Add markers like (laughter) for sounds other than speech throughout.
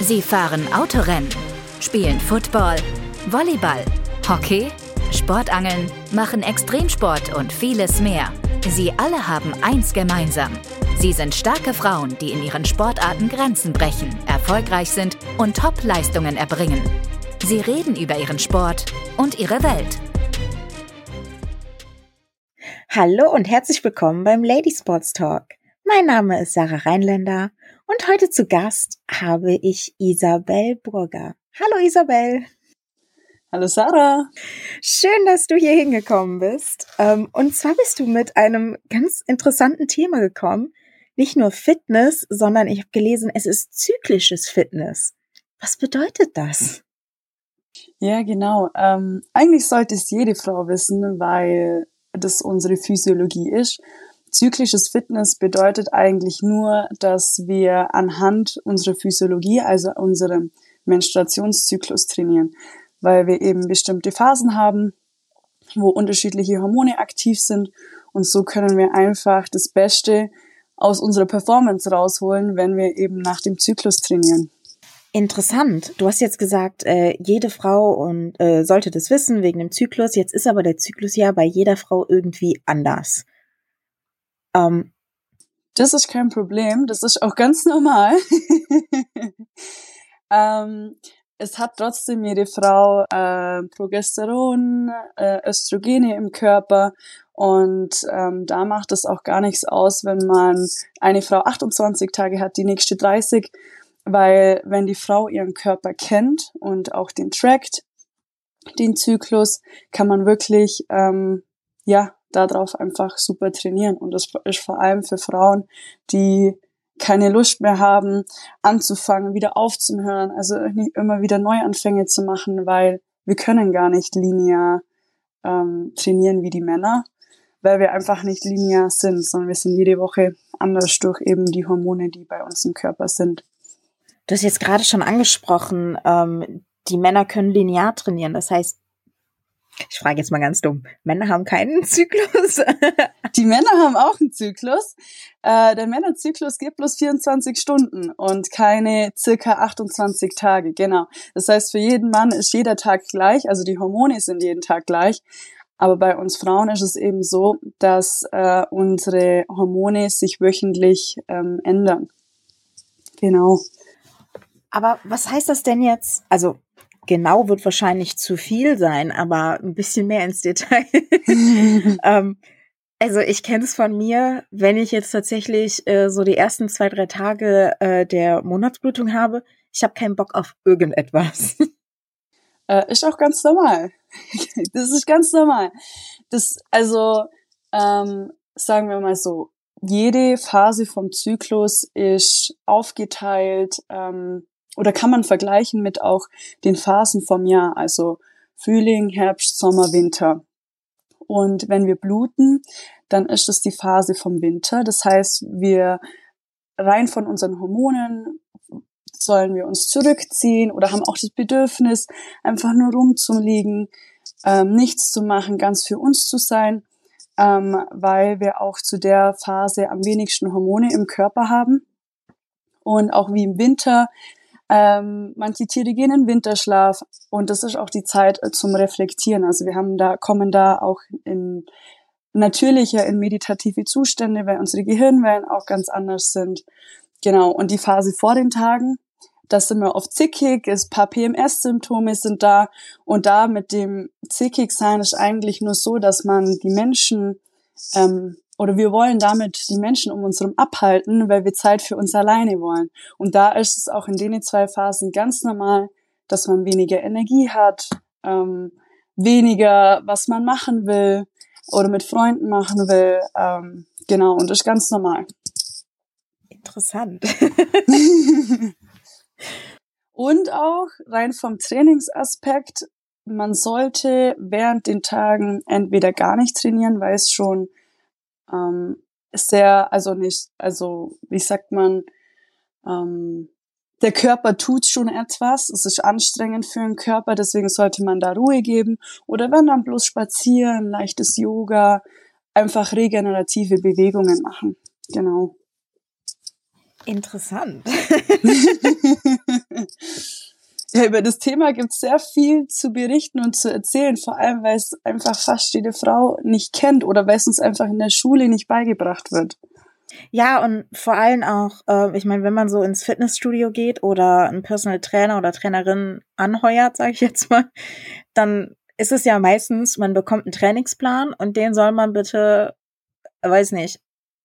Sie fahren Autorennen, spielen Football, Volleyball, Hockey, Sportangeln, machen Extremsport und vieles mehr. Sie alle haben eins gemeinsam. Sie sind starke Frauen, die in ihren Sportarten Grenzen brechen, erfolgreich sind und Top-Leistungen erbringen. Sie reden über ihren Sport und ihre Welt. Hallo und herzlich willkommen beim Lady Sports Talk. Mein Name ist Sarah Rheinländer und heute zu Gast habe ich Isabel Burger. Hallo Isabel. Hallo Sarah. Schön, dass du hier hingekommen bist. Ähm, und zwar bist du mit einem ganz interessanten Thema gekommen. Nicht nur Fitness, sondern ich habe gelesen, es ist zyklisches Fitness. Was bedeutet das? Ja, genau. Ähm, eigentlich sollte es jede Frau wissen, weil das unsere Physiologie ist. Zyklisches Fitness bedeutet eigentlich nur, dass wir anhand unserer Physiologie, also unserem Menstruationszyklus trainieren weil wir eben bestimmte Phasen haben, wo unterschiedliche Hormone aktiv sind. Und so können wir einfach das Beste aus unserer Performance rausholen, wenn wir eben nach dem Zyklus trainieren. Interessant. Du hast jetzt gesagt, äh, jede Frau und äh, sollte das wissen wegen dem Zyklus. Jetzt ist aber der Zyklus ja bei jeder Frau irgendwie anders. Ähm, das ist kein Problem. Das ist auch ganz normal. (laughs) ähm, es hat trotzdem jede Frau äh, Progesteron, äh, Östrogene im Körper und ähm, da macht es auch gar nichts aus, wenn man eine Frau 28 Tage hat, die nächste 30, weil wenn die Frau ihren Körper kennt und auch den trackt, den Zyklus, kann man wirklich ähm, ja darauf einfach super trainieren und das ist vor allem für Frauen, die keine Lust mehr haben, anzufangen, wieder aufzuhören, also nicht immer wieder Neuanfänge zu machen, weil wir können gar nicht linear ähm, trainieren wie die Männer, weil wir einfach nicht linear sind, sondern wir sind jede Woche anders durch eben die Hormone, die bei uns im Körper sind. Du hast jetzt gerade schon angesprochen, ähm, die Männer können linear trainieren. Das heißt, ich frage jetzt mal ganz dumm. Männer haben keinen (laughs) Zyklus. Die Männer haben auch einen Zyklus. Äh, der Männerzyklus geht bloß 24 Stunden und keine circa 28 Tage. Genau. Das heißt, für jeden Mann ist jeder Tag gleich. Also die Hormone sind jeden Tag gleich. Aber bei uns Frauen ist es eben so, dass äh, unsere Hormone sich wöchentlich ähm, ändern. Genau. Aber was heißt das denn jetzt? Also genau wird wahrscheinlich zu viel sein, aber ein bisschen mehr ins Detail. (laughs) ähm, also ich kenne es von mir, wenn ich jetzt tatsächlich äh, so die ersten zwei, drei Tage äh, der Monatsblutung habe, ich habe keinen Bock auf irgendetwas. (laughs) Äh, ist auch ganz normal. (laughs) das ist ganz normal. Das, also, ähm, sagen wir mal so, jede Phase vom Zyklus ist aufgeteilt ähm, oder kann man vergleichen mit auch den Phasen vom Jahr, also Frühling, Herbst, Sommer, Winter. Und wenn wir bluten, dann ist das die Phase vom Winter. Das heißt, wir rein von unseren Hormonen sollen wir uns zurückziehen oder haben auch das Bedürfnis, einfach nur rumzuliegen, ähm, nichts zu machen, ganz für uns zu sein, ähm, weil wir auch zu der Phase am wenigsten Hormone im Körper haben. Und auch wie im Winter ähm, manche Tiere gehen in Winterschlaf und das ist auch die Zeit äh, zum Reflektieren. Also wir haben da, kommen da auch in natürlicher, in meditative Zustände, weil unsere Gehirnwellen auch ganz anders sind. Genau. Und die Phase vor den Tagen, das sind wir oft zickig, es paar PMS-Symptome sind da und da mit dem zickig sein ist eigentlich nur so, dass man die Menschen ähm, oder wir wollen damit die Menschen um uns herum abhalten, weil wir Zeit für uns alleine wollen. Und da ist es auch in den zwei Phasen ganz normal, dass man weniger Energie hat, ähm, weniger, was man machen will oder mit Freunden machen will. Ähm, genau, und das ist ganz normal. Interessant. (laughs) und auch rein vom Trainingsaspekt, man sollte während den Tagen entweder gar nicht trainieren, weil es schon ähm, sehr, also nicht, also wie sagt man, ähm, der Körper tut schon etwas, es ist anstrengend für den Körper, deswegen sollte man da Ruhe geben. Oder wenn dann bloß spazieren, leichtes Yoga, einfach regenerative Bewegungen machen. Genau. Interessant. (laughs) (laughs) ja, über das Thema gibt es sehr viel zu berichten und zu erzählen, vor allem weil es einfach fast jede Frau nicht kennt oder weil es uns einfach in der Schule nicht beigebracht wird. Ja, und vor allem auch, äh, ich meine, wenn man so ins Fitnessstudio geht oder einen Personal Trainer oder Trainerin anheuert, sage ich jetzt mal, dann ist es ja meistens, man bekommt einen Trainingsplan und den soll man bitte, weiß nicht,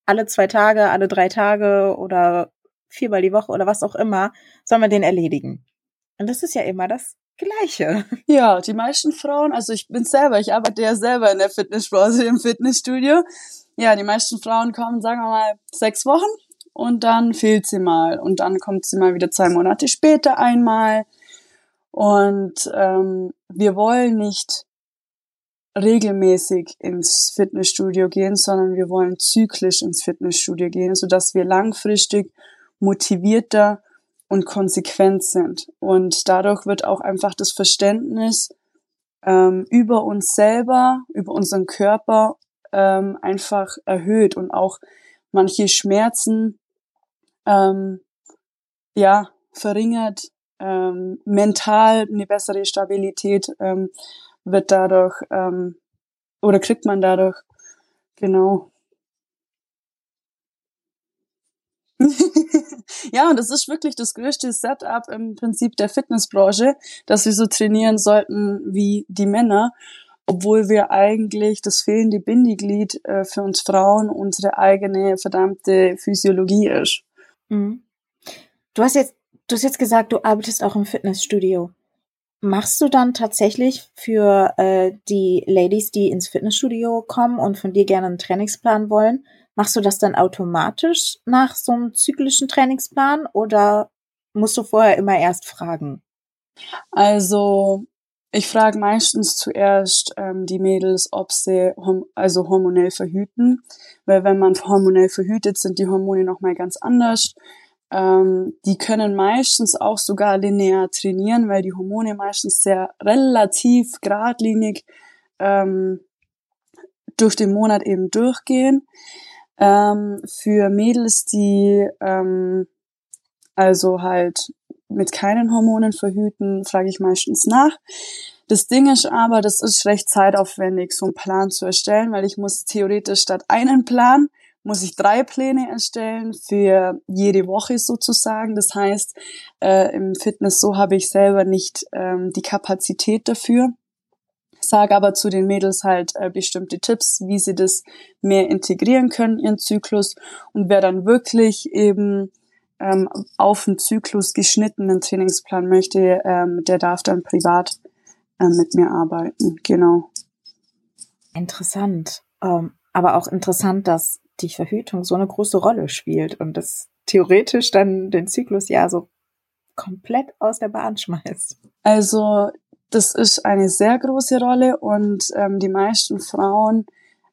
alle zwei Tage, alle drei Tage oder viermal die Woche oder was auch immer, soll man den erledigen. Und das ist ja immer das Gleiche. (laughs) Ja, die meisten Frauen, also ich bin selber, ich arbeite ja selber in der Fitnessbranche im Fitnessstudio. Ja, die meisten Frauen kommen, sagen wir mal, sechs Wochen und dann fehlt sie mal. Und dann kommt sie mal wieder zwei Monate später einmal. Und ähm, wir wollen nicht regelmäßig ins Fitnessstudio gehen, sondern wir wollen zyklisch ins Fitnessstudio gehen, so dass wir langfristig motivierter und konsequent sind. Und dadurch wird auch einfach das Verständnis ähm, über uns selber, über unseren Körper ähm, einfach erhöht und auch manche Schmerzen ähm, ja verringert, ähm, mental eine bessere Stabilität ähm, wird dadurch ähm, oder kriegt man dadurch genau. (laughs) ja, und das ist wirklich das größte Setup im Prinzip der Fitnessbranche, dass wir so trainieren sollten wie die Männer obwohl wir eigentlich das fehlende Bindeglied äh, für uns Frauen unsere eigene verdammte Physiologie ist. Mhm. Du hast jetzt, du hast jetzt gesagt, du arbeitest auch im Fitnessstudio. Machst du dann tatsächlich für äh, die Ladies, die ins Fitnessstudio kommen und von dir gerne einen Trainingsplan wollen, machst du das dann automatisch nach so einem zyklischen Trainingsplan oder musst du vorher immer erst fragen? Also ich frage meistens zuerst ähm, die Mädels, ob sie hom also hormonell verhüten, weil wenn man hormonell verhütet, sind die Hormone nochmal ganz anders. Ähm, die können meistens auch sogar linear trainieren, weil die Hormone meistens sehr relativ geradlinig ähm, durch den Monat eben durchgehen. Ähm, für Mädels, die ähm, also halt mit keinen Hormonen verhüten, frage ich meistens nach. Das Ding ist aber, das ist recht zeitaufwendig, so einen Plan zu erstellen, weil ich muss theoretisch statt einen Plan, muss ich drei Pläne erstellen für jede Woche sozusagen. Das heißt, äh, im Fitness so habe ich selber nicht ähm, die Kapazität dafür. Sage aber zu den Mädels halt äh, bestimmte Tipps, wie sie das mehr integrieren können, ihren Zyklus. Und wer dann wirklich eben ähm, auf den Zyklus geschnittenen Trainingsplan möchte, ähm, der darf dann privat äh, mit mir arbeiten. Genau. Interessant. Ähm, aber auch interessant, dass die Verhütung so eine große Rolle spielt und das theoretisch dann den Zyklus ja so komplett aus der Bahn schmeißt. Also das ist eine sehr große Rolle und ähm, die meisten Frauen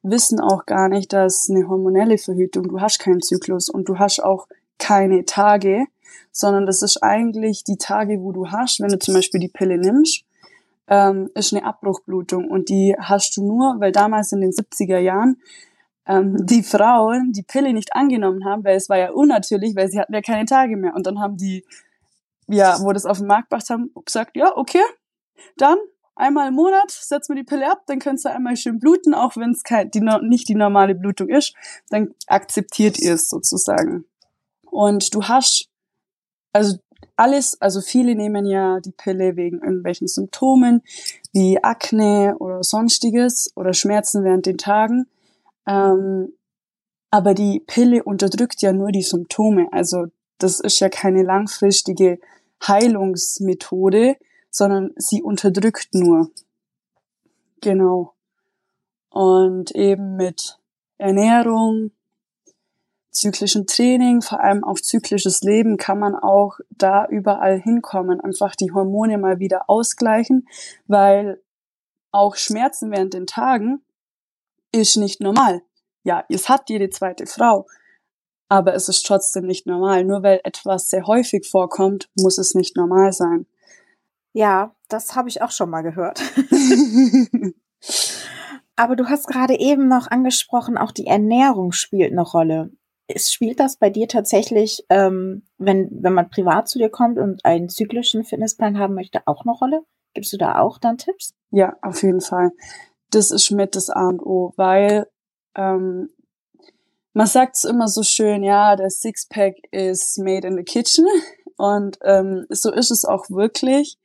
wissen auch gar nicht, dass eine hormonelle Verhütung, du hast keinen Zyklus und du hast auch keine Tage, sondern das ist eigentlich die Tage, wo du hast, wenn du zum Beispiel die Pille nimmst, ähm, ist eine Abbruchblutung und die hast du nur, weil damals in den 70er Jahren ähm, die Frauen die Pille nicht angenommen haben, weil es war ja unnatürlich, weil sie hatten ja keine Tage mehr. Und dann haben die, ja, wo das auf den Markt gebracht haben, gesagt, ja, okay, dann einmal im Monat setzen wir die Pille ab, dann kannst du einmal schön bluten, auch wenn es die, nicht die normale Blutung ist, dann akzeptiert ihr es sozusagen. Und du hast, also alles, also viele nehmen ja die Pille wegen irgendwelchen Symptomen wie Akne oder sonstiges oder Schmerzen während den Tagen. Ähm, aber die Pille unterdrückt ja nur die Symptome. Also das ist ja keine langfristige Heilungsmethode, sondern sie unterdrückt nur. Genau. Und eben mit Ernährung, zyklischen Training, vor allem auf zyklisches Leben, kann man auch da überall hinkommen, einfach die Hormone mal wieder ausgleichen, weil auch Schmerzen während den Tagen ist nicht normal. Ja, es hat jede zweite Frau, aber es ist trotzdem nicht normal. Nur weil etwas sehr häufig vorkommt, muss es nicht normal sein. Ja, das habe ich auch schon mal gehört. (laughs) aber du hast gerade eben noch angesprochen, auch die Ernährung spielt eine Rolle. spielt das bei dir tatsächlich, ähm, wenn, wenn man privat zu dir kommt und einen zyklischen Fitnessplan haben möchte, auch eine Rolle? Gibst du da auch dann Tipps? Ja, auf jeden Fall. Das ist mit das A und O, weil ähm, man sagt es immer so schön, ja, der Sixpack is made in the kitchen. Und ähm, so ist es auch wirklich.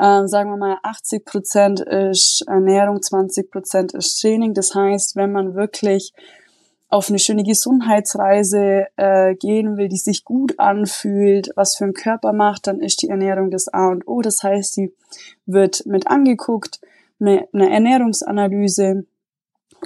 Ähm, sagen wir mal, 80 Prozent ist Ernährung, 20 Prozent ist Training. Das heißt, wenn man wirklich auf eine schöne Gesundheitsreise äh, gehen will, die sich gut anfühlt, was für einen Körper macht, dann ist die Ernährung das A und O. Das heißt, sie wird mit angeguckt, eine, eine Ernährungsanalyse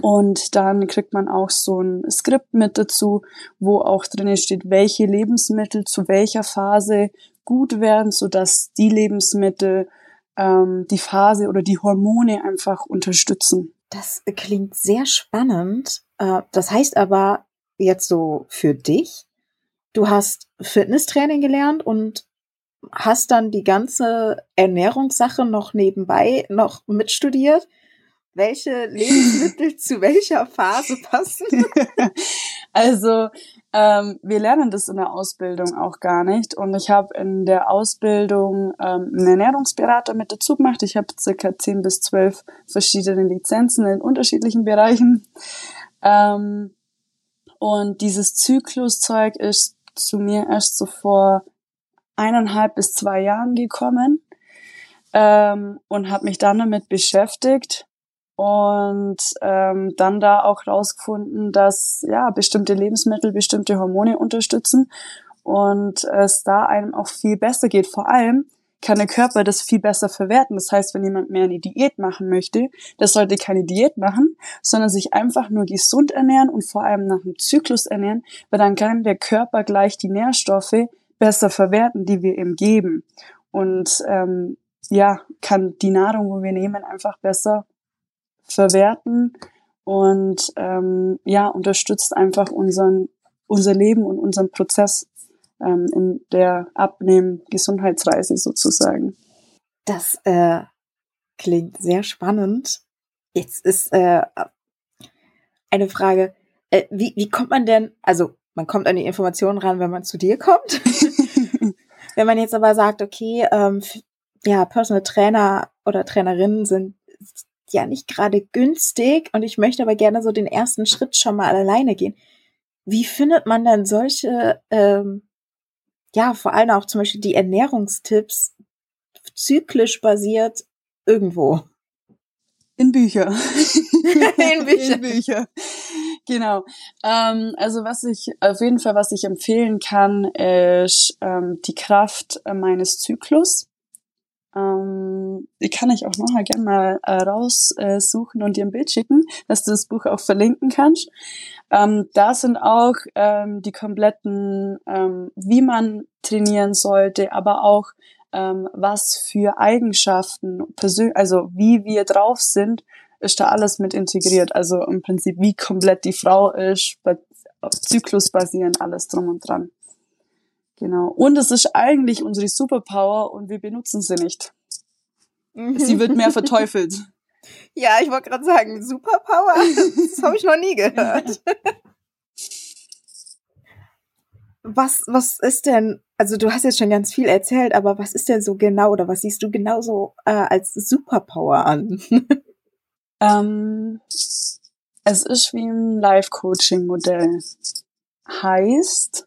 und dann kriegt man auch so ein Skript mit dazu, wo auch drin steht, welche Lebensmittel zu welcher Phase gut werden, sodass die Lebensmittel ähm, die Phase oder die Hormone einfach unterstützen. Das klingt sehr spannend. Äh, das heißt aber jetzt so für dich, du hast Fitnesstraining gelernt und hast dann die ganze Ernährungssache noch nebenbei noch mitstudiert. Welche Lebensmittel (laughs) zu welcher Phase passen? (laughs) also ähm, wir lernen das in der Ausbildung auch gar nicht. Und ich habe in der Ausbildung ähm, einen Ernährungsberater mit dazu gemacht. Ich habe circa zehn bis zwölf verschiedene Lizenzen in unterschiedlichen Bereichen. Ähm, und dieses Zykluszeug ist zu mir erst so vor eineinhalb bis zwei Jahren gekommen ähm, und habe mich dann damit beschäftigt und ähm, dann da auch rausgefunden, dass ja bestimmte Lebensmittel bestimmte Hormone unterstützen und es da einem auch viel besser geht. Vor allem kann der Körper das viel besser verwerten. Das heißt, wenn jemand mehr eine Diät machen möchte, der sollte keine Diät machen, sondern sich einfach nur gesund ernähren und vor allem nach dem Zyklus ernähren, weil dann kann der Körper gleich die Nährstoffe besser verwerten, die wir ihm geben. Und ähm, ja, kann die Nahrung, wo wir nehmen, einfach besser verwerten und ähm, ja, unterstützt einfach unseren, unser Leben und unseren Prozess ähm, in der Abnehmen-Gesundheitsreise sozusagen. Das äh, klingt sehr spannend. Jetzt ist äh, eine Frage, äh, wie, wie kommt man denn, also man kommt an die Informationen ran, wenn man zu dir kommt. (laughs) wenn man jetzt aber sagt, okay, ähm, ja, Personal Trainer oder Trainerinnen sind ja nicht gerade günstig und ich möchte aber gerne so den ersten Schritt schon mal alleine gehen. Wie findet man dann solche, ähm, ja, vor allem auch zum Beispiel die Ernährungstipps zyklisch basiert irgendwo? In Bücher. (laughs) In Bücher. In Bücher. Genau. Ähm, also was ich auf jeden Fall, was ich empfehlen kann, ist ähm, die Kraft äh, meines Zyklus. Ähm, die kann ich auch nachher gerne mal äh, raussuchen äh, und dir ein Bild schicken, dass du das Buch auch verlinken kannst. Ähm, da sind auch ähm, die kompletten, ähm, wie man trainieren sollte, aber auch ähm, was für Eigenschaften, also wie wir drauf sind, ist da alles mit integriert. Also im Prinzip, wie komplett die Frau ist, auf Zyklus basierend, alles drum und dran. Genau. Und es ist eigentlich unsere Superpower und wir benutzen sie nicht. Mhm. Sie wird mehr verteufelt. (laughs) Ja, ich wollte gerade sagen, Superpower, das habe ich noch nie gehört. (laughs) Was, was ist denn, also du hast jetzt schon ganz viel erzählt, aber was ist denn so genau oder was siehst du genauso äh, als Superpower an? (laughs) ähm, es ist wie ein Life-Coaching-Modell. Heißt,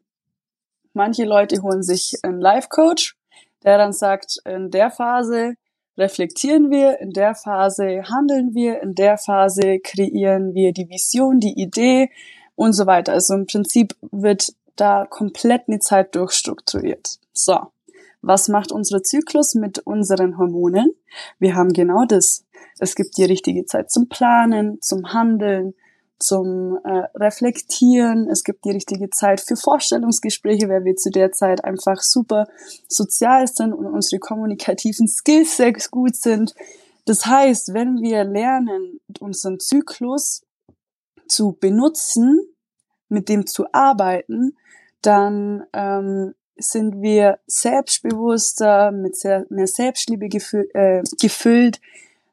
Manche Leute holen sich einen Life-Coach, der dann sagt, in der Phase reflektieren wir, in der Phase handeln wir, in der Phase kreieren wir die Vision, die Idee und so weiter. Also im Prinzip wird da komplett eine Zeit durchstrukturiert. So. Was macht unser Zyklus mit unseren Hormonen? Wir haben genau das. Es gibt die richtige Zeit zum Planen, zum Handeln, zum äh, Reflektieren. Es gibt die richtige Zeit für Vorstellungsgespräche, weil wir zu der Zeit einfach super sozial sind und unsere kommunikativen Skills sehr gut sind. Das heißt, wenn wir lernen, unseren Zyklus zu benutzen, mit dem zu arbeiten, dann ähm, sind wir selbstbewusster, mit sehr, mehr Selbstliebe gefü äh, gefüllt,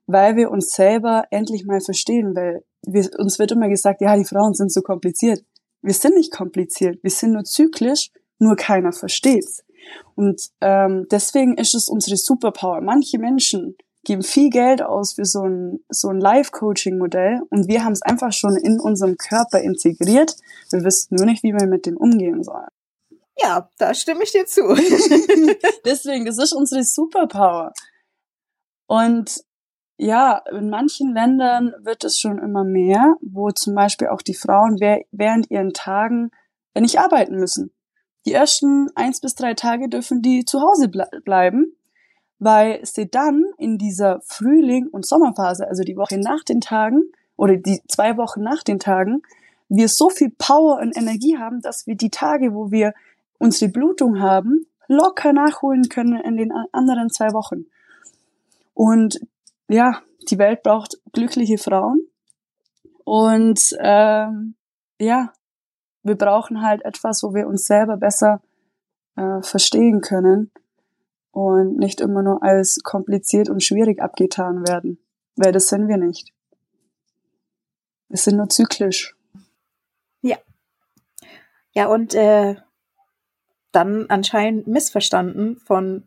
weil wir uns selber endlich mal verstehen, weil wir, uns wird immer gesagt, ja, die Frauen sind so kompliziert. Wir sind nicht kompliziert, wir sind nur zyklisch, nur keiner versteht's. Und ähm, deswegen ist es unsere Superpower. Manche Menschen geben viel Geld aus für so ein, so ein Live-Coaching-Modell und wir haben es einfach schon in unserem Körper integriert. Wir wissen nur nicht, wie wir mit dem umgehen sollen. Ja, da stimme ich dir zu. (laughs) Deswegen, das ist unsere Superpower. Und ja, in manchen Ländern wird es schon immer mehr, wo zum Beispiel auch die Frauen während ihren Tagen nicht arbeiten müssen. Die ersten eins bis drei Tage dürfen die zu Hause ble bleiben, weil sie dann in dieser Frühling- und Sommerphase, also die Woche nach den Tagen oder die zwei Wochen nach den Tagen, wir so viel Power und Energie haben, dass wir die Tage, wo wir unsere Blutung haben, locker nachholen können in den anderen zwei Wochen. Und ja, die Welt braucht glückliche Frauen. Und ähm, ja, wir brauchen halt etwas, wo wir uns selber besser äh, verstehen können und nicht immer nur als kompliziert und schwierig abgetan werden, weil das sind wir nicht. Wir sind nur zyklisch. Ja. Ja, und äh, dann anscheinend missverstanden von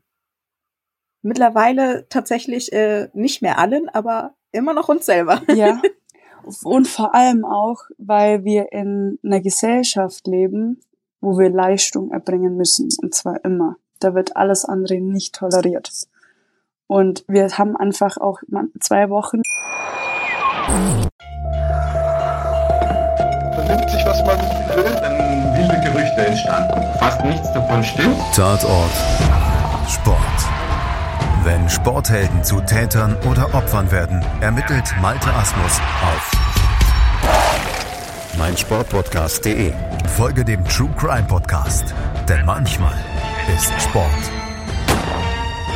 mittlerweile tatsächlich äh, nicht mehr allen, aber immer noch uns selber. Ja. (laughs) Und vor allem auch, weil wir in einer Gesellschaft leben, wo wir Leistung erbringen müssen. Und zwar immer. Da wird alles andere nicht toleriert. Und wir haben einfach auch zwei Wochen. Vernimmt sich, was man will, dann wilde Gerüchte entstanden. Fast nichts davon stimmt. Tatort. Sport. Wenn Sporthelden zu Tätern oder Opfern werden, ermittelt Malte Asmus auf meinsportpodcast.de. Folge dem True Crime Podcast, denn manchmal ist Sport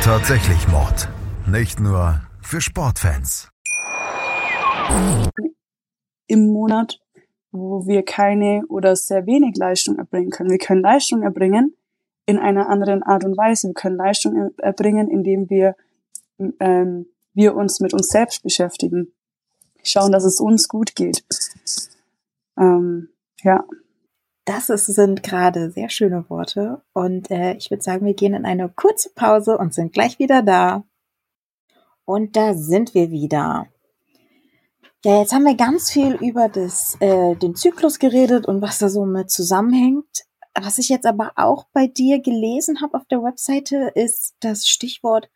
tatsächlich Mord. Nicht nur für Sportfans. Im Monat, wo wir keine oder sehr wenig Leistung erbringen können. Wir können Leistung erbringen, in einer anderen Art und Weise. Wir können Leistung erbringen, indem wir, ähm, wir uns mit uns selbst beschäftigen. Schauen, dass es uns gut geht. Ähm, ja. Das ist, sind gerade sehr schöne Worte. Und äh, ich würde sagen, wir gehen in eine kurze Pause und sind gleich wieder da. Und da sind wir wieder. Ja, jetzt haben wir ganz viel über das, äh, den Zyklus geredet und was da so mit zusammenhängt. Was ich jetzt aber auch bei dir gelesen habe auf der Webseite, ist das Stichwort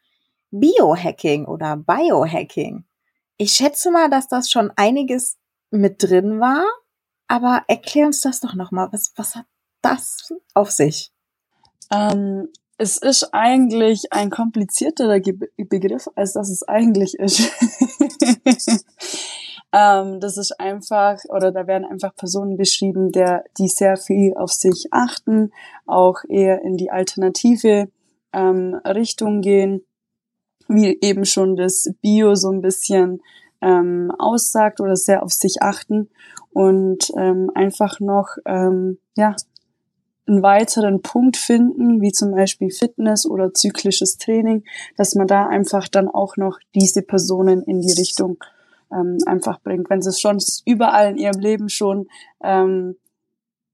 Biohacking oder Biohacking. Ich schätze mal, dass das schon einiges mit drin war, aber erklär uns das doch nochmal. Was, was hat das auf sich? Ähm, es ist eigentlich ein komplizierterer Begriff, als dass es eigentlich ist. (laughs) Ähm, das ist einfach, oder da werden einfach Personen beschrieben, der, die sehr viel auf sich achten, auch eher in die alternative ähm, Richtung gehen, wie eben schon das Bio so ein bisschen ähm, aussagt oder sehr auf sich achten und ähm, einfach noch ähm, ja einen weiteren Punkt finden, wie zum Beispiel Fitness oder zyklisches Training, dass man da einfach dann auch noch diese Personen in die Richtung ähm, einfach bringt, wenn sie es schon überall in ihrem Leben schon ähm,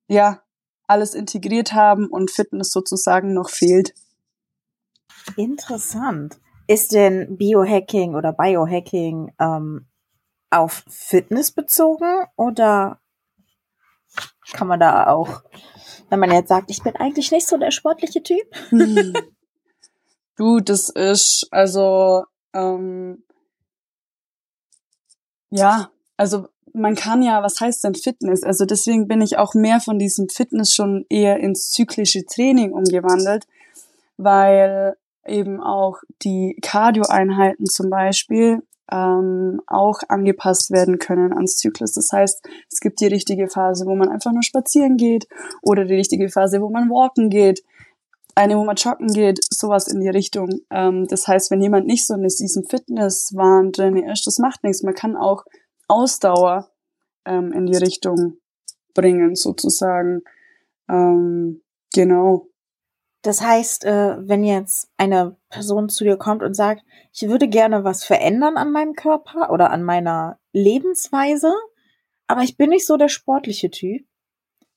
ja alles integriert haben und Fitness sozusagen noch fehlt. Interessant. Ist denn Biohacking oder Biohacking ähm, auf Fitness bezogen oder kann man da auch, wenn man jetzt sagt, ich bin eigentlich nicht so der sportliche Typ? Hm. (laughs) Du, das ist also ähm, ja, also man kann ja, was heißt denn Fitness? Also deswegen bin ich auch mehr von diesem Fitness schon eher ins zyklische Training umgewandelt, weil eben auch die Cardio-Einheiten zum Beispiel ähm, auch angepasst werden können ans Zyklus. Das heißt, es gibt die richtige Phase, wo man einfach nur spazieren geht oder die richtige Phase, wo man walken geht, eine, wo man joggen geht, sowas in die Richtung. Ähm, das heißt, wenn jemand nicht so in diesem Fitnesswahn drin ist, das macht nichts. Man kann auch Ausdauer ähm, in die Richtung bringen, sozusagen. Ähm, genau. Das heißt, äh, wenn jetzt eine Person zu dir kommt und sagt, ich würde gerne was verändern an meinem Körper oder an meiner Lebensweise, aber ich bin nicht so der sportliche Typ,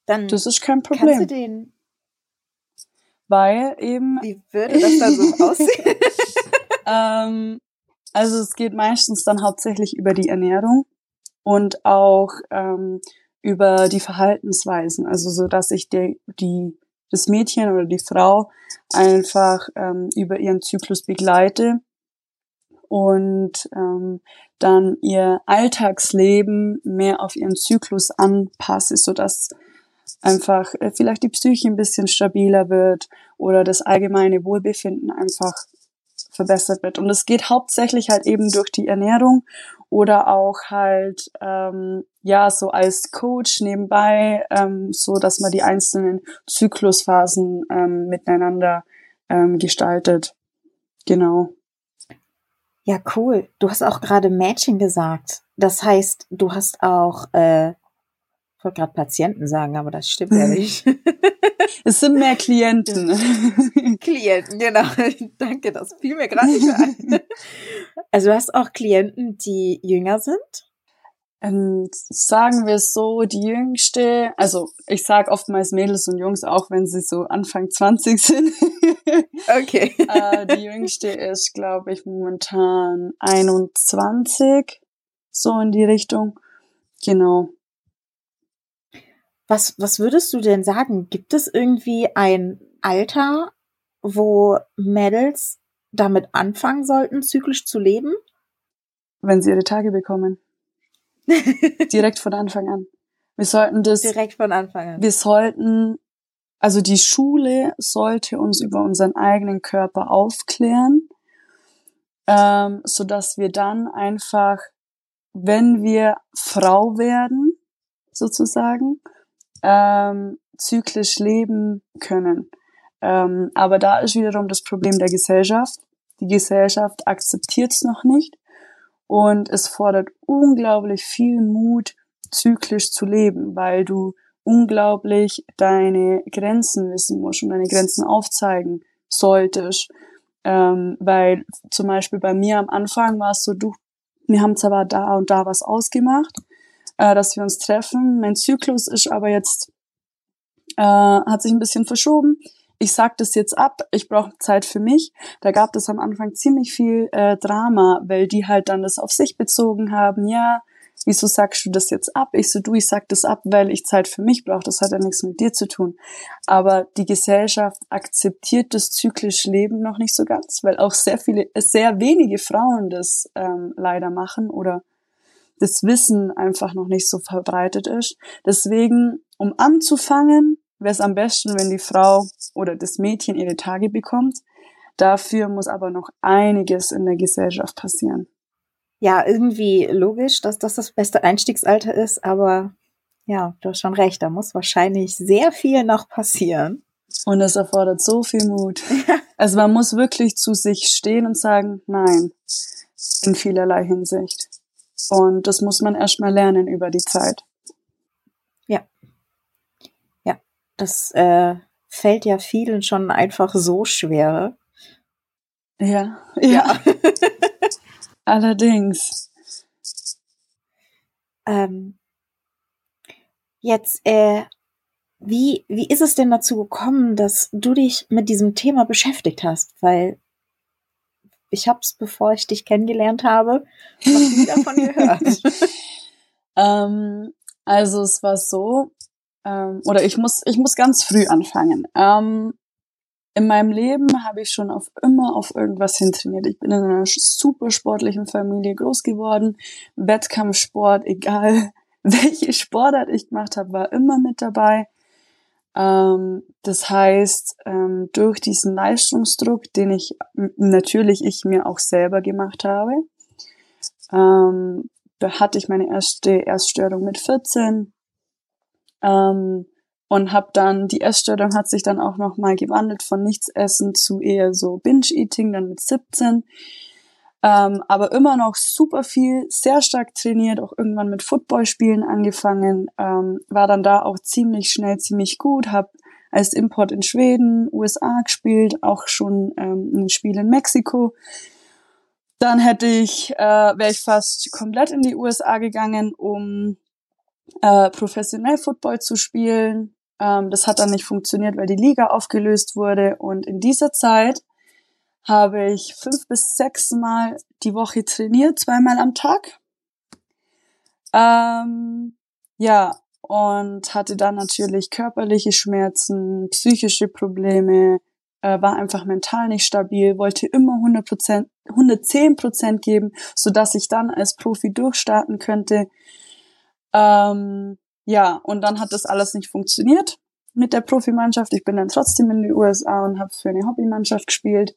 Dann Das ist kein kannst du Problem. den, Weil eben wie würde das dann so aussehen? (laughs) Ähm, also es geht meistens dann hauptsächlich über die Ernährung und auch ähm, über die Verhaltensweisen. Also so, dass ich die, die das Mädchen oder die Frau einfach ähm, über ihren Zyklus begleite und ähm, dann ihr Alltagsleben mehr auf ihren Zyklus anpasse, so dass einfach äh, vielleicht die Psyche ein bisschen stabiler wird oder das allgemeine Wohlbefinden einfach verbessert wird. Und es geht hauptsächlich halt eben durch die Ernährung oder auch halt ähm, ja so als Coach nebenbei, ähm, so dass man die einzelnen Zyklusphasen ähm, miteinander ähm, gestaltet. Genau. Ja, cool. Du hast auch gerade Mädchen gesagt. Das heißt, du hast auch, äh, ich wollte gerade Patienten sagen, aber das stimmt ja nicht. (laughs) Es sind mehr Klienten. Klienten, genau. (laughs) Danke, das fiel mir gerade nicht ein. (laughs) Also du hast auch Klienten, die jünger sind? Ähm, sagen wir so, die jüngste, also ich sage oftmals Mädels und Jungs, auch wenn sie so Anfang 20 sind. Okay. äh, die jüngste ist, glaube ich, momentan 21, so in die Richtung. Genau. Was, was würdest du denn sagen? Gibt es irgendwie ein Alter, wo Mädels damit anfangen sollten, zyklisch zu leben? Wenn sie ihre Tage bekommen. (laughs) Direkt von Anfang an. Wir sollten das, Direkt von Anfang an. wir sollten, also die Schule sollte uns über unseren eigenen Körper aufklären, ähm, so dass wir dann einfach, wenn wir Frau werden, sozusagen, ähm, zyklisch leben können. Ähm, aber da ist wiederum das Problem der Gesellschaft. Die Gesellschaft akzeptiert es noch nicht und es fordert unglaublich viel Mut, zyklisch zu leben, weil du unglaublich deine Grenzen wissen musst und deine Grenzen aufzeigen solltest. Ähm, weil zum Beispiel bei mir am Anfang war es so, du, wir haben zwar da und da was ausgemacht, äh, dass wir uns treffen. Mein Zyklus ist aber jetzt, äh, hat sich ein bisschen verschoben. Ich sag das jetzt ab, ich brauche Zeit für mich. Da gab es am Anfang ziemlich viel äh, Drama, weil die halt dann das auf sich bezogen haben. Ja, wieso sagst du das jetzt ab? Ich so, du, ich sag das ab, weil ich Zeit für mich brauche. Das hat ja nichts mit dir zu tun. Aber die Gesellschaft akzeptiert das zyklische Leben noch nicht so ganz, weil auch sehr viele, sehr wenige Frauen das ähm, leider machen oder das Wissen einfach noch nicht so verbreitet ist. Deswegen, um anzufangen, wäre es am besten, wenn die Frau oder das Mädchen ihre Tage bekommt. Dafür muss aber noch einiges in der Gesellschaft passieren. Ja, irgendwie logisch, dass das das beste Einstiegsalter ist, aber ja, du hast schon recht, da muss wahrscheinlich sehr viel noch passieren. Und es erfordert so viel Mut. (laughs) Also man muss wirklich zu sich stehen und sagen, nein, in vielerlei Hinsicht. Und das muss man erstmal lernen über die Zeit. Das äh, fällt ja vielen schon einfach so schwer. Ja, ja. (laughs) Allerdings. Ähm, jetzt, äh, wie, wie ist es denn dazu gekommen, dass du dich mit diesem Thema beschäftigt hast? Weil ich habe es, bevor ich dich kennengelernt habe, noch nie (laughs) davon gehört. (laughs) ähm, also es war so, ähm, oder ich muss, ich muss ganz früh anfangen. Ähm, in meinem Leben habe ich schon auf immer auf irgendwas hintrainiert. Ich bin in einer super sportlichen Familie groß geworden. Wettkampfsport, egal (laughs) welche Sportart ich gemacht habe, war immer mit dabei. Ähm, das heißt, ähm, durch diesen Leistungsdruck, den ich natürlich ich mir auch selber gemacht habe, ähm, da hatte ich meine erste Erststörung mit 14 ähm, und habe dann die Essstörung hat sich dann auch noch mal gewandelt von Nichtsessen zu eher so Binge-Eating dann mit 17. Ähm, aber immer noch super viel, sehr stark trainiert, auch irgendwann mit Footballspielen angefangen, ähm, war dann da auch ziemlich schnell ziemlich gut, habe als Import in Schweden, USA gespielt, auch schon ähm, ein Spiel in Mexiko. Dann hätte ich, äh, wäre ich fast komplett in die USA gegangen, um äh, professionell Football zu spielen. Ähm, das hat dann nicht funktioniert, weil die Liga aufgelöst wurde. Und in dieser Zeit habe ich fünf bis sechs Mal die Woche trainiert, zweimal am Tag. Ähm, ja, und hatte dann natürlich körperliche Schmerzen, psychische Probleme, äh, war einfach mental nicht stabil, wollte immer 100 Prozent, 110 Prozent geben, so dass ich dann als Profi durchstarten könnte. Ähm, ja, und dann hat das alles nicht funktioniert mit der Profimannschaft. Ich bin dann trotzdem in die USA und habe für eine Hobbymannschaft gespielt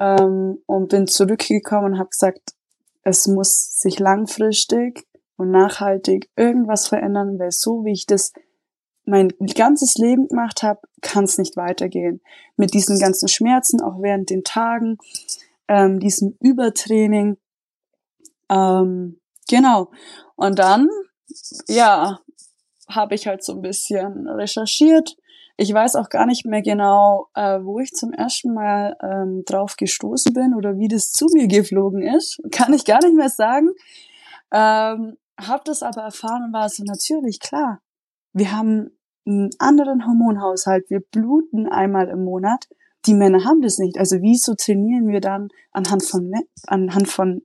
ähm, und bin zurückgekommen und habe gesagt, es muss sich langfristig und nachhaltig irgendwas verändern, weil so wie ich das mein ganzes Leben gemacht habe, kann es nicht weitergehen. Mit diesen ganzen Schmerzen, auch während den Tagen, ähm, diesem Übertraining. Ähm, genau. Und dann, ja, habe ich halt so ein bisschen recherchiert. Ich weiß auch gar nicht mehr genau, äh, wo ich zum ersten Mal ähm, drauf gestoßen bin oder wie das zu mir geflogen ist. Kann ich gar nicht mehr sagen. Ähm, hab das aber erfahren und war so natürlich klar. Wir haben einen anderen Hormonhaushalt. Wir bluten einmal im Monat. Die Männer haben das nicht. Also wieso trainieren wir dann anhand von anhand von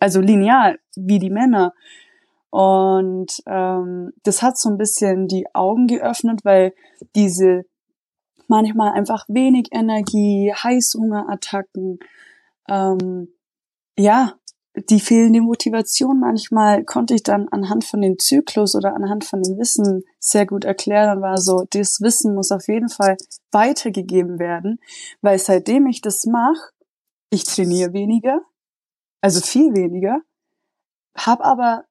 also lineal wie die Männer? Und ähm, das hat so ein bisschen die Augen geöffnet, weil diese manchmal einfach wenig Energie, Heißhungerattacken, ähm, ja, die fehlende Motivation manchmal konnte ich dann anhand von dem Zyklus oder anhand von dem Wissen sehr gut erklären und war so, das Wissen muss auf jeden Fall weitergegeben werden, weil seitdem ich das mache, ich trainiere weniger, also viel weniger, habe aber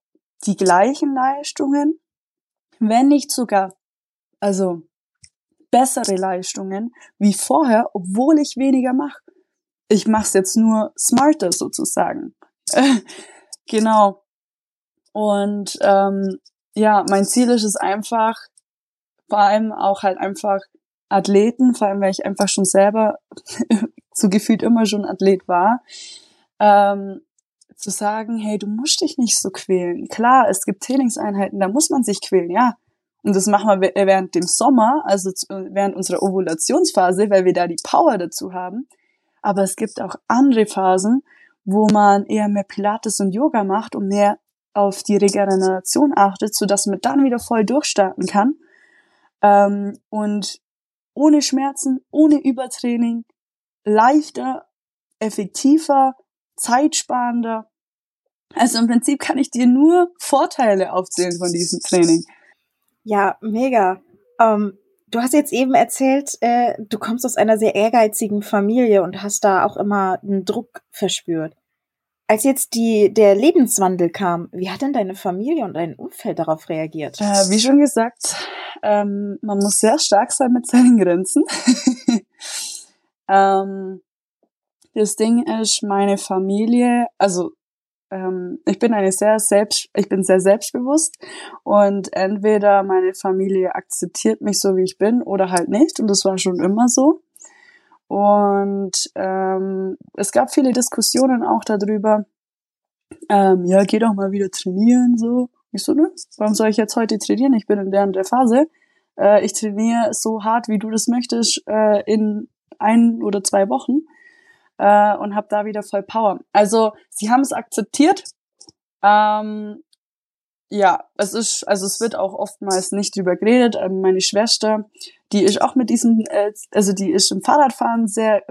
die gleichen Leistungen, wenn nicht sogar, also bessere Leistungen wie vorher, obwohl ich weniger mache. Ich mache es jetzt nur smarter sozusagen. (laughs) genau. Und ähm, ja, mein Ziel ist es einfach, vor allem auch halt einfach Athleten, vor allem weil ich einfach schon selber (laughs) so gefühlt immer schon Athlet war, ähm, zu sagen, hey, du musst dich nicht so quälen. Klar, es gibt Trainingseinheiten, da muss man sich quälen, ja. Und das machen wir während dem Sommer, also während unserer Ovulationsphase, weil wir da die Power dazu haben. Aber es gibt auch andere Phasen, wo man eher mehr Pilates und Yoga macht und mehr auf die Regeneration achtet, so dass man dann wieder voll durchstarten kann. Ähm, und ohne Schmerzen, ohne Übertraining, leichter, effektiver, zeitsparender. Also im Prinzip kann ich dir nur Vorteile aufzählen von diesem Training. Ja, mega. Ähm, du hast jetzt eben erzählt, äh, du kommst aus einer sehr ehrgeizigen Familie und hast da auch immer einen Druck verspürt. Als jetzt die, der Lebenswandel kam, wie hat denn deine Familie und dein Umfeld darauf reagiert? Äh, wie schon gesagt, ähm, man muss sehr stark sein mit seinen Grenzen. (laughs) ähm, das Ding ist, meine Familie, also ähm, ich bin eine sehr selbst, ich bin sehr selbstbewusst und entweder meine Familie akzeptiert mich so wie ich bin oder halt nicht und das war schon immer so. Und ähm, es gab viele Diskussionen auch darüber. Ähm, ja, geh doch mal wieder trainieren so. Ich so, ne? Warum soll ich jetzt heute trainieren? Ich bin in der und der Phase. Äh, ich trainiere so hart, wie du das möchtest, äh, in ein oder zwei Wochen äh, und habe da wieder voll Power. Also sie haben es akzeptiert. Ähm, ja, es ist, also es wird auch oftmals nicht drüber geredet. Ähm, meine Schwester, die ist auch mit diesem, äh, also die ist im Fahrradfahren sehr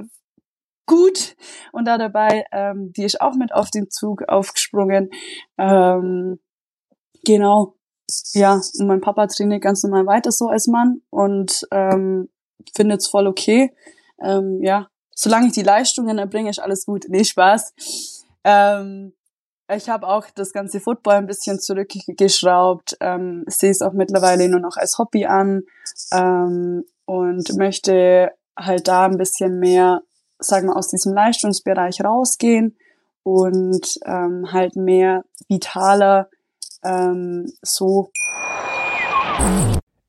gut und da dabei, ähm, die ist auch mit auf den Zug aufgesprungen. Ähm, genau, ja, und mein Papa trainiert ganz normal weiter so als Mann und ähm, findet es voll okay. Ähm, ja, solange ich die Leistungen erbringe, ist alles gut. Nee, Spaß. Ähm, ich habe auch das ganze Football ein bisschen zurückgeschraubt, ähm, sehe es auch mittlerweile nur noch als Hobby an ähm, und möchte halt da ein bisschen mehr, sagen wir, aus diesem Leistungsbereich rausgehen und ähm, halt mehr vitaler ähm, so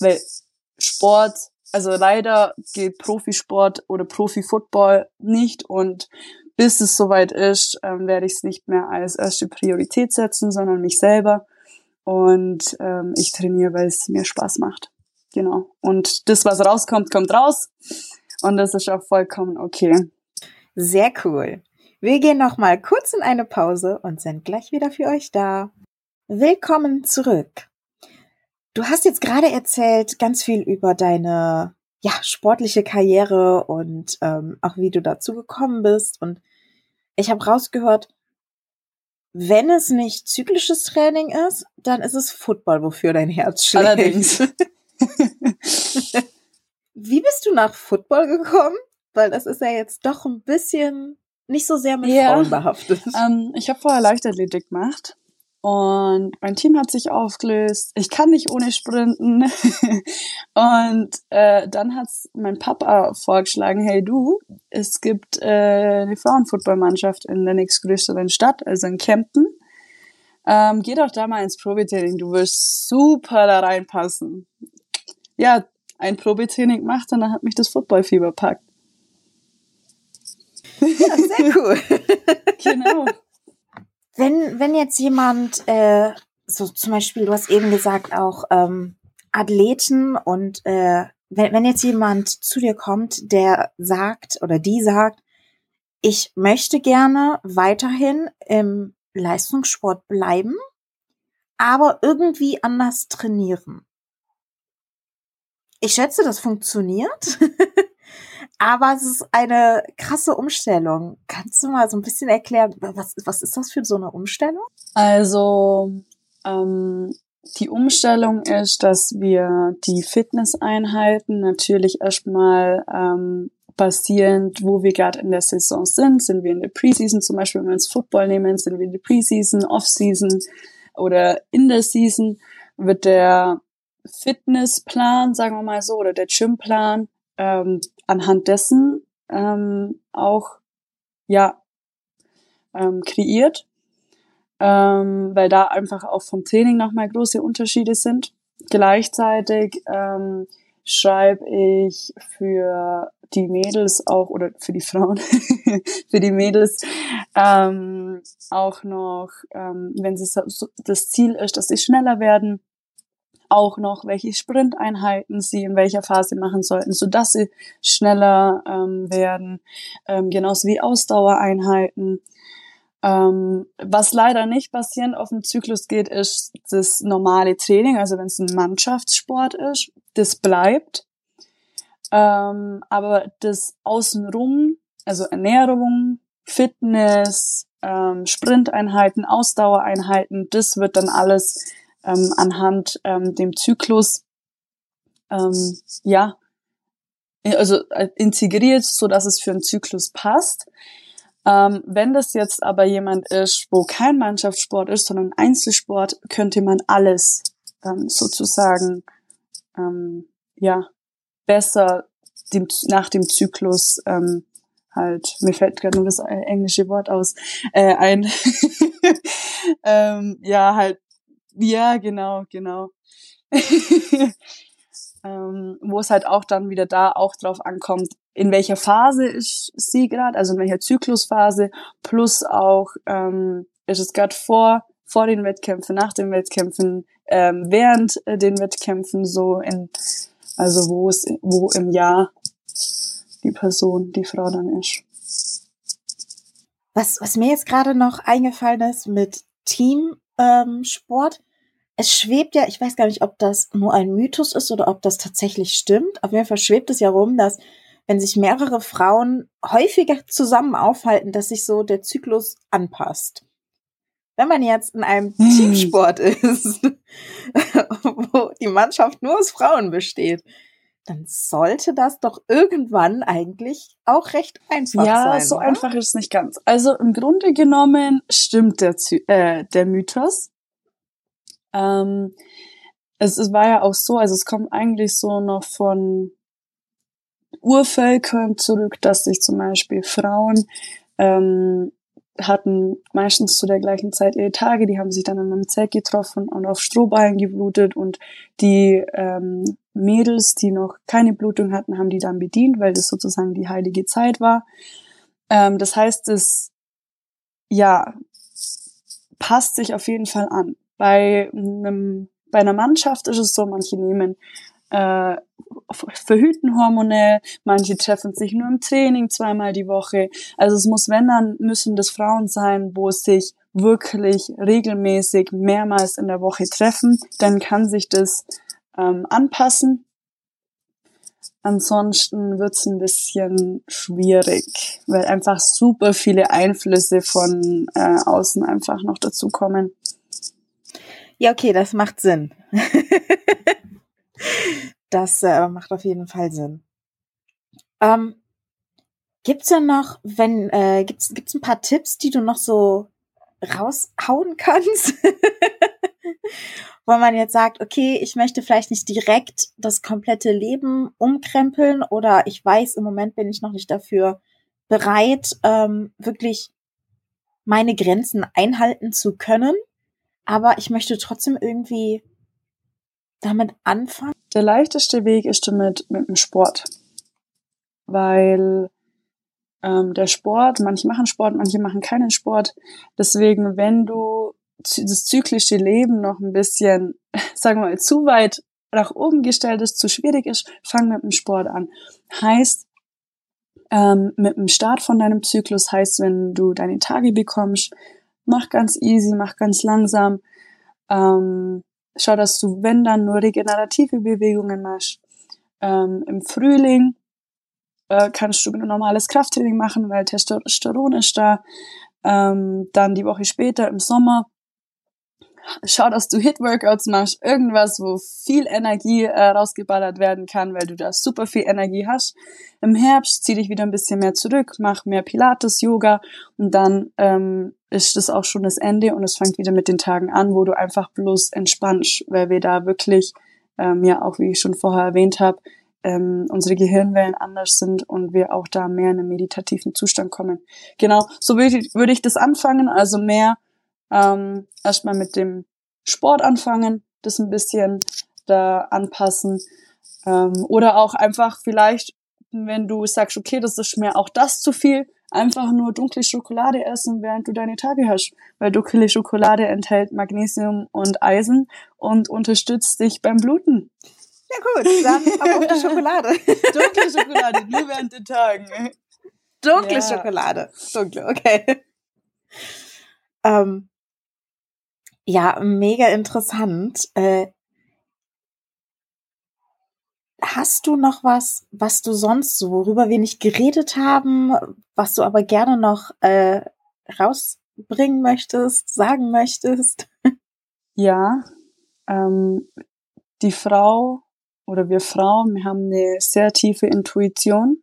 Weil Sport, also leider geht Profisport oder Profi-Football nicht und bis es soweit ist, ähm, werde ich es nicht mehr als erste Priorität setzen, sondern mich selber. Und ähm, ich trainiere, weil es mir Spaß macht. Genau. Und das, was rauskommt, kommt raus. Und das ist auch vollkommen okay. Sehr cool. Wir gehen noch mal kurz in eine Pause und sind gleich wieder für euch da. Willkommen zurück. Du hast jetzt gerade erzählt ganz viel über deine ja, sportliche Karriere und ähm, auch wie du dazu gekommen bist. Und ich habe rausgehört, wenn es nicht zyklisches Training ist, dann ist es Football, wofür dein Herz schlägt. Allerdings. (laughs) (laughs) wie bist du nach Football gekommen? Weil das ist ja jetzt doch ein bisschen nicht so sehr mit Ja. Frauen behaftet. Ähm, ich habe vorher Leichtathletik gemacht und mein Team hat sich aufgelöst. Ich kann nicht ohne sprinten. (laughs) und äh, dann hat's mein Papa vorgeschlagen, hey du, es gibt äh, eine Frauenfootballmannschaft in der nächstgrößeren Stadt, also in Kempten. Ähm, geh doch da mal ins Probetraining, du wirst super da reinpassen. Ja, ein Probetraining gemacht und dann hat mich das Footballfieber packt. Ja, sehr cool. (laughs) Genau. Wenn, wenn jetzt jemand, äh, so zum Beispiel, du hast eben gesagt, auch ähm, Athleten und äh, wenn, wenn jetzt jemand zu dir kommt, der sagt oder die sagt, ich möchte gerne weiterhin im Leistungssport bleiben, aber irgendwie anders trainieren. Ich schätze, das funktioniert. (laughs) Aber es ist eine krasse Umstellung. Kannst du mal so ein bisschen erklären, was, was ist das für so eine Umstellung? Also ähm, die Umstellung ist, dass wir die Fitnesseinheiten natürlich erstmal ähm, basierend, wo wir gerade in der Saison sind. Sind wir in der Preseason zum Beispiel, wenn wir ins Football nehmen, sind wir in der Preseason, Offseason oder in der Season, wird der Fitnessplan, sagen wir mal so, oder der Gymplan ähm, anhand dessen ähm, auch ja ähm, kreiert, ähm, weil da einfach auch vom Training nochmal große Unterschiede sind. Gleichzeitig ähm, schreibe ich für die Mädels auch oder für die Frauen, (laughs) für die Mädels ähm, auch noch, ähm, wenn so, das Ziel ist, dass sie schneller werden, auch noch, welche Sprinteinheiten sie in welcher Phase machen sollten, so dass sie schneller ähm, werden, ähm, genauso wie Ausdauereinheiten. Ähm, was leider nicht basierend auf dem Zyklus geht, ist das normale Training, also wenn es ein Mannschaftssport ist, das bleibt. Ähm, aber das Außenrum, also Ernährung, Fitness, ähm, Sprinteinheiten, Ausdauereinheiten, das wird dann alles ähm, anhand ähm, dem Zyklus ähm, ja also äh, integriert, so dass es für einen Zyklus passt. Ähm, wenn das jetzt aber jemand ist, wo kein Mannschaftssport ist, sondern Einzelsport, könnte man alles ähm, sozusagen ähm, ja besser dem, nach dem Zyklus ähm, halt, mir fällt gerade nur das äh, englische Wort aus, äh, ein, (laughs) ähm, ja, halt, ja, genau, genau. (laughs) ähm, wo es halt auch dann wieder da auch drauf ankommt, in welcher Phase ist sie gerade, also in welcher Zyklusphase, plus auch, ähm, ist es gerade vor, vor den Wettkämpfen, nach den Wettkämpfen, ähm, während äh, den Wettkämpfen, so in, also wo es, wo im Jahr die Person, die Frau dann ist. Was, was mir jetzt gerade noch eingefallen ist mit Teamsport, ähm, Sport, es schwebt ja, ich weiß gar nicht, ob das nur ein Mythos ist oder ob das tatsächlich stimmt. Auf jeden Fall schwebt es ja rum, dass wenn sich mehrere Frauen häufiger zusammen aufhalten, dass sich so der Zyklus anpasst. Wenn man jetzt in einem Hm. Teamsport (laughs) ist, wo die Mannschaft nur aus Frauen besteht, dann sollte das doch irgendwann eigentlich auch recht einfach ja, sein. Ja, so oder? einfach ist es nicht ganz. Also im Grunde genommen stimmt der, äh, der Mythos. Ähm, es, es war ja auch so, also es kommt eigentlich so noch von Urvölkern zurück, dass sich zum Beispiel Frauen ähm, hatten meistens zu der gleichen Zeit ihre Tage, die haben sich dann in einem Zelt getroffen und auf Strohballen geblutet und die ähm, Mädels, die noch keine Blutung hatten, haben die dann bedient, weil das sozusagen die heilige Zeit war. Ähm, das heißt, es ja passt sich auf jeden Fall an. Bei einem bei einer Mannschaft ist es so, manche nehmen äh, verhüten hormonell, manche treffen sich nur im Training zweimal die Woche. Also es muss, wenn dann, müssen das Frauen sein, wo sich wirklich regelmäßig mehrmals in der Woche treffen, dann kann sich das ähm, anpassen. Ansonsten wird's ein bisschen schwierig, weil einfach super viele Einflüsse von äh, außen einfach noch dazukommen. Ja, okay, das macht Sinn. (laughs) das äh, macht auf jeden Fall Sinn. Ähm, gibt's denn noch, wenn, äh, gibt's, gibt's ein paar Tipps, die du noch so raushauen (laughs) kannst? Wo man jetzt sagt, okay, ich möchte vielleicht nicht direkt das komplette Leben umkrempeln oder ich weiß, im Moment bin ich noch nicht dafür bereit, ähm, wirklich meine Grenzen einhalten zu können aber ich möchte trotzdem irgendwie damit anfangen. Der leichteste Weg ist damit mit dem Sport, weil ähm, der Sport, manche machen Sport, manche machen keinen Sport. Deswegen, wenn du das zyklische Leben noch ein bisschen, (laughs) sagen wir mal, zu weit nach oben gestellt ist, zu schwierig ist, fang mit dem Sport an. Heißt, ähm, mit dem Start von deinem Zyklus heißt, wenn du deine Tage bekommst, mach ganz easy, mach ganz langsam. Ähm, schau, dass du, wenn dann, nur regenerative Bewegungen machst. Ähm, Im Frühling äh, kannst du ein normales Krafttraining machen, weil Testosteron ist da. Ähm, dann die Woche später im Sommer schau, dass du Hit-Workouts machst, irgendwas, wo viel Energie äh, rausgeballert werden kann, weil du da super viel Energie hast. Im Herbst zieh dich wieder ein bisschen mehr zurück, mach mehr Pilates, Yoga und dann ähm, ist das auch schon das Ende und es fängt wieder mit den Tagen an, wo du einfach bloß entspannst, weil wir da wirklich, ähm, ja auch wie ich schon vorher erwähnt habe, ähm, unsere Gehirnwellen anders sind und wir auch da mehr in einen meditativen Zustand kommen. Genau, so würde ich, würde ich das anfangen, also mehr ähm, erstmal mit dem Sport anfangen, das ein bisschen da anpassen. Ähm, oder auch einfach vielleicht, wenn du sagst, okay, das ist mir auch das zu viel, einfach nur dunkle Schokolade essen, während du deine Tage hast. Weil dunkle Schokolade enthält Magnesium und Eisen und unterstützt dich beim Bluten. Ja gut, dann aber auf die Schokolade. (laughs) dunkle Schokolade, nur während den Tagen. Dunkle ja. Schokolade. Dunkle, okay. Ähm, ja, mega interessant. Äh, hast du noch was, was du sonst so, worüber wir nicht geredet haben, was du aber gerne noch äh, rausbringen möchtest, sagen möchtest? (laughs) Ja, ähm, die Frau oder wir Frauen, wir haben eine sehr tiefe Intuition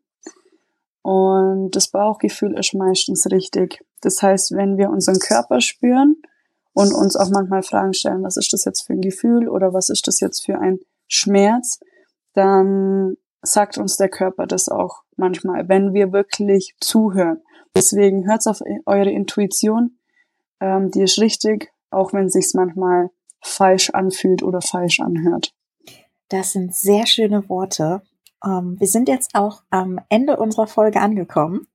und das Bauchgefühl ist meistens richtig. Das heißt, wenn wir unseren Körper spüren, und uns auch manchmal Fragen stellen, was ist das jetzt für ein Gefühl oder was ist das jetzt für ein Schmerz, dann sagt uns der Körper das auch manchmal, wenn wir wirklich zuhören. Deswegen hört auf eure Intuition, ähm, die ist richtig, auch wenn sich's manchmal falsch anfühlt oder falsch anhört. Das sind sehr schöne Worte. Ähm, wir sind jetzt auch am Ende unserer Folge angekommen.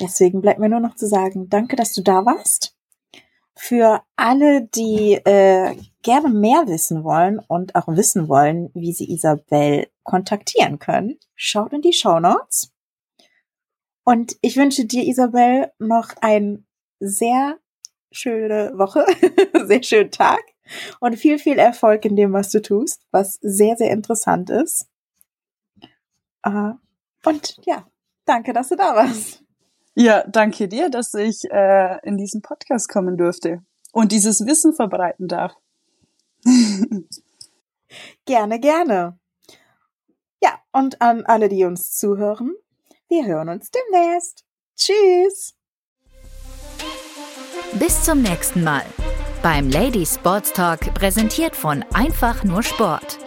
Deswegen bleibt mir nur noch zu sagen, danke, dass du da warst für alle, die äh, gerne mehr wissen wollen und auch wissen wollen, wie sie Isabel kontaktieren können, schaut in die Show Notes. Und ich wünsche dir, Isabel, noch eine sehr schöne Woche, (laughs) sehr schönen Tag und viel, viel Erfolg in dem, was du tust, was sehr, sehr interessant ist. Uh, und ja, danke, dass du da warst. Ja, danke dir, dass ich äh, in diesen Podcast kommen durfte und dieses Wissen verbreiten darf. (laughs) Gerne, gerne. Ja, und an alle, die uns zuhören, wir hören uns demnächst. Tschüss. Bis zum nächsten Mal beim Lady Sports Talk, präsentiert von Einfach nur Sport.